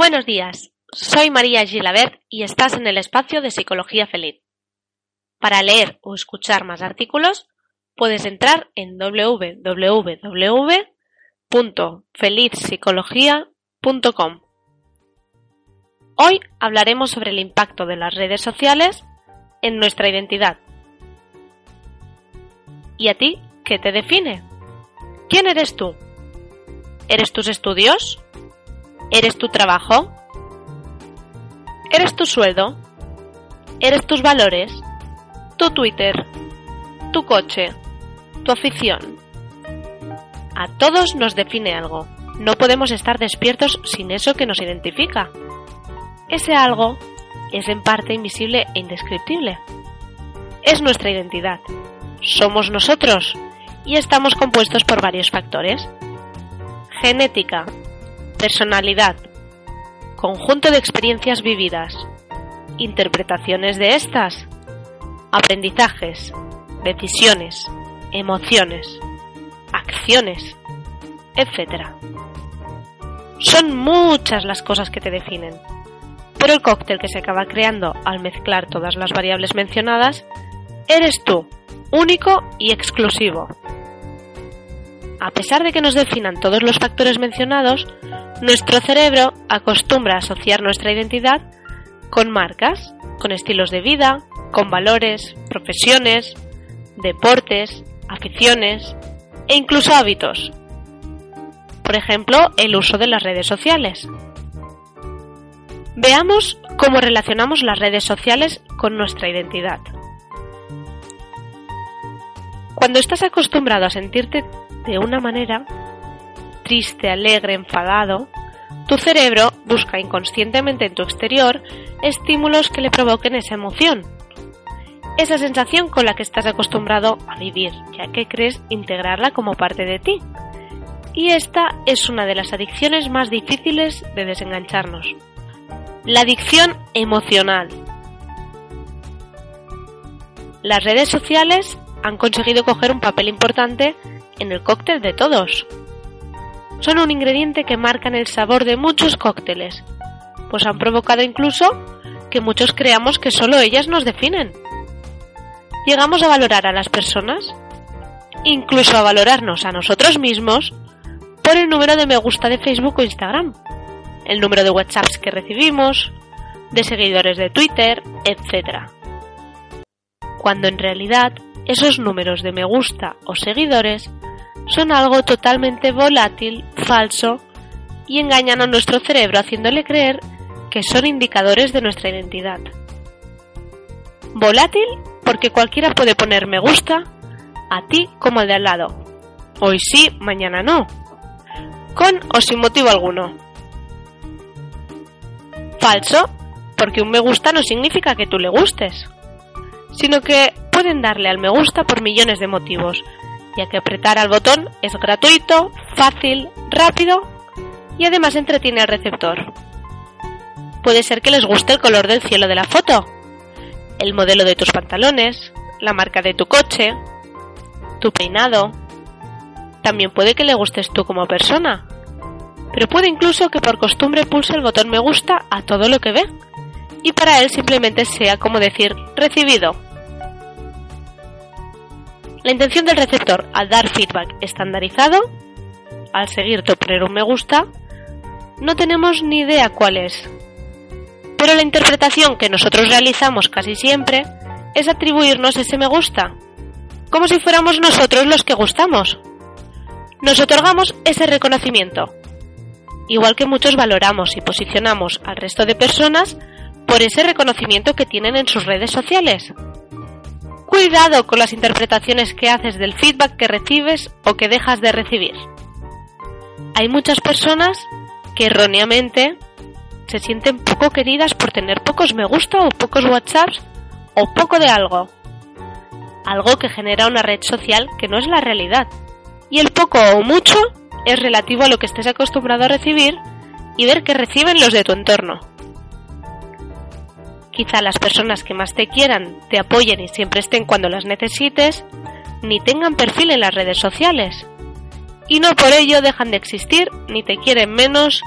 Buenos días, soy María Gilabert y estás en el espacio de Psicología Feliz. Para leer o escuchar más artículos, puedes entrar en www.felizpsicología.com. Hoy hablaremos sobre el impacto de las redes sociales en nuestra identidad. ¿Y a ti qué te define? ¿Quién eres tú? ¿Eres tus estudios? ¿Eres tu trabajo? ¿Eres tu sueldo? ¿Eres tus valores? ¿Tu Twitter? ¿Tu coche? ¿Tu afición? A todos nos define algo. No podemos estar despiertos sin eso que nos identifica. Ese algo es en parte invisible e indescriptible. Es nuestra identidad. Somos nosotros y estamos compuestos por varios factores. Genética, personalidad, conjunto de experiencias vividas, interpretaciones de estas, aprendizajes, decisiones, emociones, acciones, etc. Son muchas las cosas que te definen, pero el cóctel que se acaba creando al mezclar todas las variables mencionadas eres tú, único y exclusivo. A pesar de que nos definan todos los factores mencionados, nuestro cerebro acostumbra a asociar nuestra identidad con marcas, con estilos de vida, con valores, profesiones, deportes, aficiones e incluso hábitos. Por ejemplo, el uso de las redes sociales. Veamos cómo relacionamos las redes sociales con nuestra identidad. Cuando estás acostumbrado a sentirte de una manera, triste, alegre, enfadado, tu cerebro busca inconscientemente en tu exterior estímulos que le provoquen esa emoción, esa sensación con la que estás acostumbrado a vivir, ya que crees integrarla como parte de ti. Y esta es una de las adicciones más difíciles de desengancharnos. La adicción emocional. Las redes sociales han conseguido coger un papel importante en el cóctel de todos son un ingrediente que marcan el sabor de muchos cócteles, pues han provocado incluso que muchos creamos que solo ellas nos definen. Llegamos a valorar a las personas, incluso a valorarnos a nosotros mismos, por el número de me gusta de Facebook o Instagram, el número de WhatsApps que recibimos, de seguidores de Twitter, etc. Cuando en realidad esos números de me gusta o seguidores son algo totalmente volátil, falso y engañan a nuestro cerebro haciéndole creer que son indicadores de nuestra identidad. Volátil porque cualquiera puede poner me gusta a ti como al de al lado. Hoy sí, mañana no. Con o sin motivo alguno. Falso porque un me gusta no significa que tú le gustes, sino que pueden darle al me gusta por millones de motivos, ya que apretar al botón es gratuito, fácil, rápido y además entretiene al receptor. Puede ser que les guste el color del cielo de la foto, el modelo de tus pantalones, la marca de tu coche, tu peinado. También puede que le gustes tú como persona, pero puede incluso que por costumbre pulse el botón me gusta a todo lo que ve y para él simplemente sea como decir recibido la intención del receptor al dar feedback estandarizado, al seguir poner un me gusta, no tenemos ni idea cuál es. Pero la interpretación que nosotros realizamos casi siempre es atribuirnos ese me gusta, como si fuéramos nosotros los que gustamos. Nos otorgamos ese reconocimiento, igual que muchos valoramos y posicionamos al resto de personas por ese reconocimiento que tienen en sus redes sociales. Cuidado con las interpretaciones que haces del feedback que recibes o que dejas de recibir. Hay muchas personas que erróneamente se sienten poco queridas por tener pocos me gusta o pocos WhatsApps o poco de algo. Algo que genera una red social que no es la realidad. Y el poco o mucho es relativo a lo que estés acostumbrado a recibir y ver que reciben los de tu entorno. Quizá las personas que más te quieran te apoyen y siempre estén cuando las necesites, ni tengan perfil en las redes sociales. Y no por ello dejan de existir, ni te quieren menos,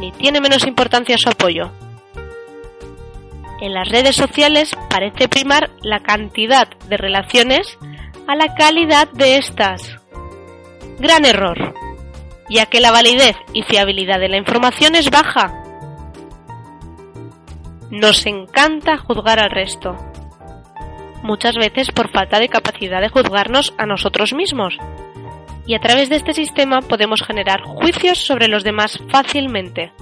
ni tiene menos importancia su apoyo. En las redes sociales parece primar la cantidad de relaciones a la calidad de estas. Gran error, ya que la validez y fiabilidad de la información es baja. Nos encanta juzgar al resto, muchas veces por falta de capacidad de juzgarnos a nosotros mismos. Y a través de este sistema podemos generar juicios sobre los demás fácilmente.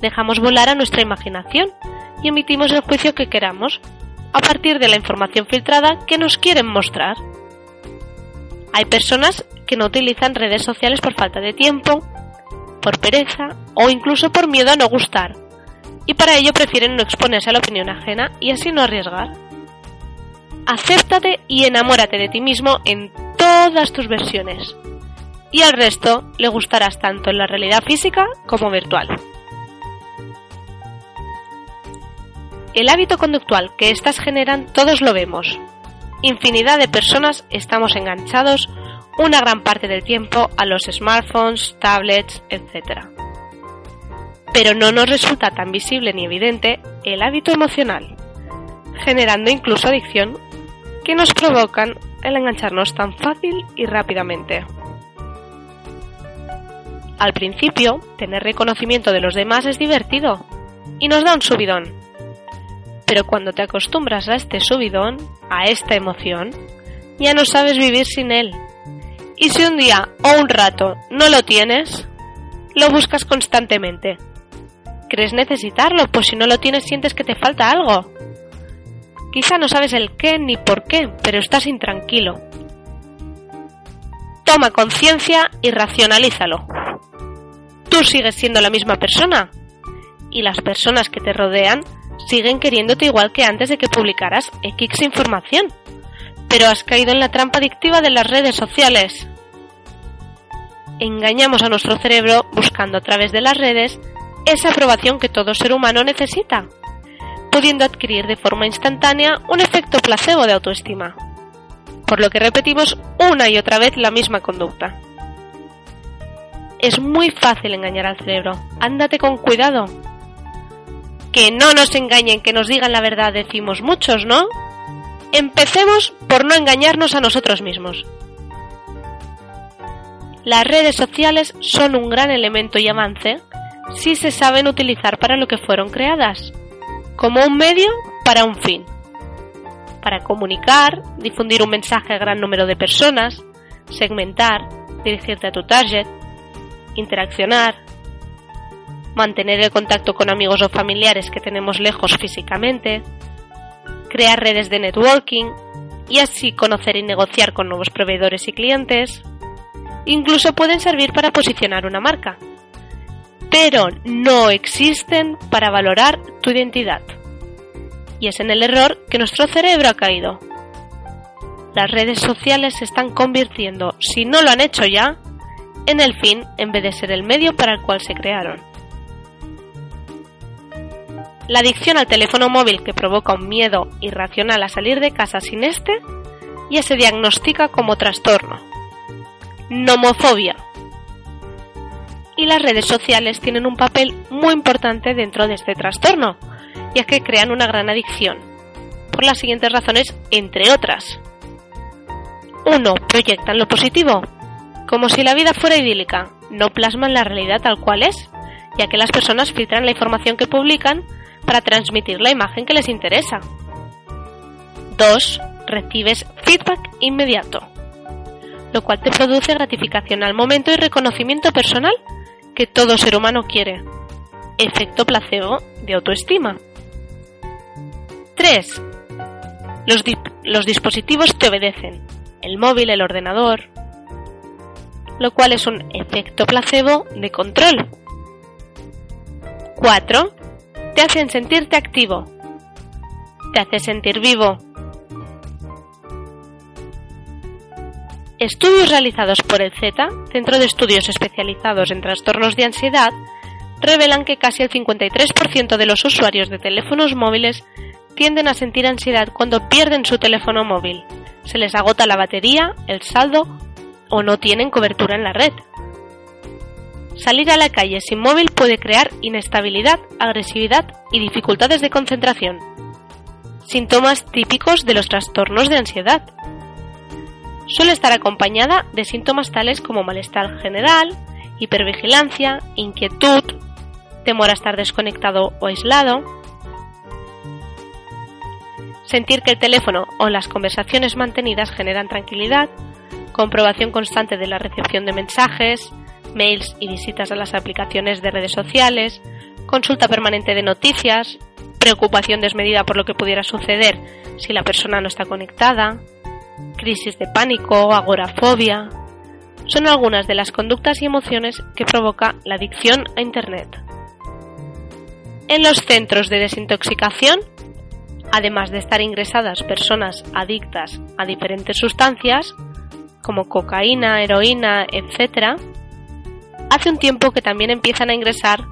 Dejamos volar a nuestra imaginación y emitimos el juicio que queramos, a partir de la información filtrada que nos quieren mostrar. Hay personas que no utilizan redes sociales por falta de tiempo, por pereza o incluso por miedo a no gustar, y para ello prefieren no exponerse a la opinión ajena y así no arriesgar. Acéptate y enamórate de ti mismo en todas tus versiones. Y al resto le gustarás tanto en la realidad física como virtual. El hábito conductual que éstas generan todos lo vemos. Infinidad de personas estamos enganchados una gran parte del tiempo a los smartphones, tablets, etc. Pero no nos resulta tan visible ni evidente el hábito emocional, generando incluso adicción que nos provocan el engancharnos tan fácil y rápidamente. Al principio, tener reconocimiento de los demás es divertido y nos da un subidón. Pero cuando te acostumbras a este subidón, a esta emoción, ya no sabes vivir sin él. Y si un día o un rato no lo tienes, lo buscas constantemente. Crees necesitarlo, pues si no lo tienes sientes que te falta algo. Quizá no sabes el qué ni por qué, pero estás intranquilo. Toma conciencia y racionalízalo. Tú sigues siendo la misma persona y las personas que te rodean siguen queriéndote igual que antes de que publicaras X información, pero has caído en la trampa adictiva de las redes sociales. Engañamos a nuestro cerebro buscando a través de las redes esa aprobación que todo ser humano necesita pudiendo adquirir de forma instantánea un efecto placebo de autoestima, por lo que repetimos una y otra vez la misma conducta. Es muy fácil engañar al cerebro, ándate con cuidado. Que no nos engañen, que nos digan la verdad, decimos muchos, ¿no? Empecemos por no engañarnos a nosotros mismos. Las redes sociales son un gran elemento y avance si se saben utilizar para lo que fueron creadas, como un medio para un fin. Para comunicar, difundir un mensaje a gran número de personas, segmentar, dirigirte a tu target, interaccionar, mantener el contacto con amigos o familiares que tenemos lejos físicamente, crear redes de networking y así conocer y negociar con nuevos proveedores y clientes. Incluso pueden servir para posicionar una marca pero no existen para valorar tu identidad. Y es en el error que nuestro cerebro ha caído. Las redes sociales se están convirtiendo, si no lo han hecho ya, en el fin en vez de ser el medio para el cual se crearon. La adicción al teléfono móvil que provoca un miedo irracional a salir de casa sin este ya se diagnostica como trastorno. Nomofobia, y las redes sociales tienen un papel muy importante dentro de este trastorno, ya que crean una gran adicción, por las siguientes razones, entre otras. 1. Proyectan lo positivo, como si la vida fuera idílica, no plasman la realidad tal cual es, ya que las personas filtran la información que publican para transmitir la imagen que les interesa. 2. Recibes feedback inmediato, lo cual te produce gratificación al momento y reconocimiento personal que todo ser humano quiere. Efecto placebo de autoestima. 3. Los, los dispositivos te obedecen. El móvil, el ordenador. Lo cual es un efecto placebo de control. 4. Te hacen sentirte activo. Te hace sentir vivo. Estudios realizados por el Z, Centro de Estudios Especializados en Trastornos de Ansiedad, revelan que casi el 53% de los usuarios de teléfonos móviles tienden a sentir ansiedad cuando pierden su teléfono móvil, se les agota la batería, el saldo o no tienen cobertura en la red. Salir a la calle sin móvil puede crear inestabilidad, agresividad y dificultades de concentración. Síntomas típicos de los trastornos de ansiedad. Suele estar acompañada de síntomas tales como malestar general, hipervigilancia, inquietud, temor a estar desconectado o aislado, sentir que el teléfono o las conversaciones mantenidas generan tranquilidad, comprobación constante de la recepción de mensajes, mails y visitas a las aplicaciones de redes sociales, consulta permanente de noticias, preocupación desmedida por lo que pudiera suceder si la persona no está conectada, crisis de pánico, agorafobia, son algunas de las conductas y emociones que provoca la adicción a Internet. En los centros de desintoxicación, además de estar ingresadas personas adictas a diferentes sustancias, como cocaína, heroína, etc., hace un tiempo que también empiezan a ingresar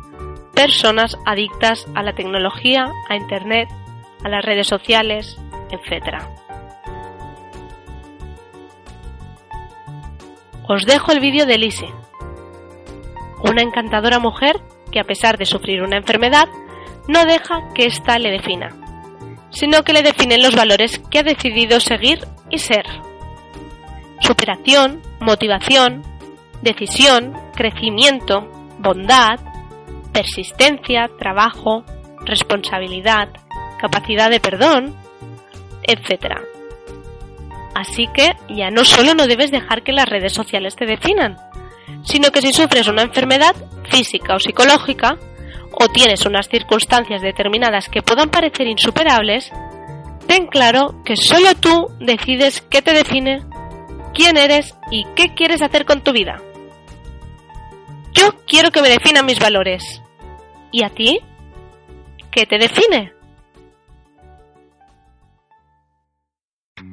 personas adictas a la tecnología, a Internet, a las redes sociales, etc. Os dejo el vídeo de Lise, una encantadora mujer que a pesar de sufrir una enfermedad, no deja que ésta le defina, sino que le definen los valores que ha decidido seguir y ser. Superación, motivación, decisión, crecimiento, bondad, persistencia, trabajo, responsabilidad, capacidad de perdón, etc. Así que ya no solo no debes dejar que las redes sociales te definan, sino que si sufres una enfermedad física o psicológica, o tienes unas circunstancias determinadas que puedan parecer insuperables, ten claro que solo tú decides qué te define, quién eres y qué quieres hacer con tu vida. Yo quiero que me definan mis valores. ¿Y a ti? ¿Qué te define?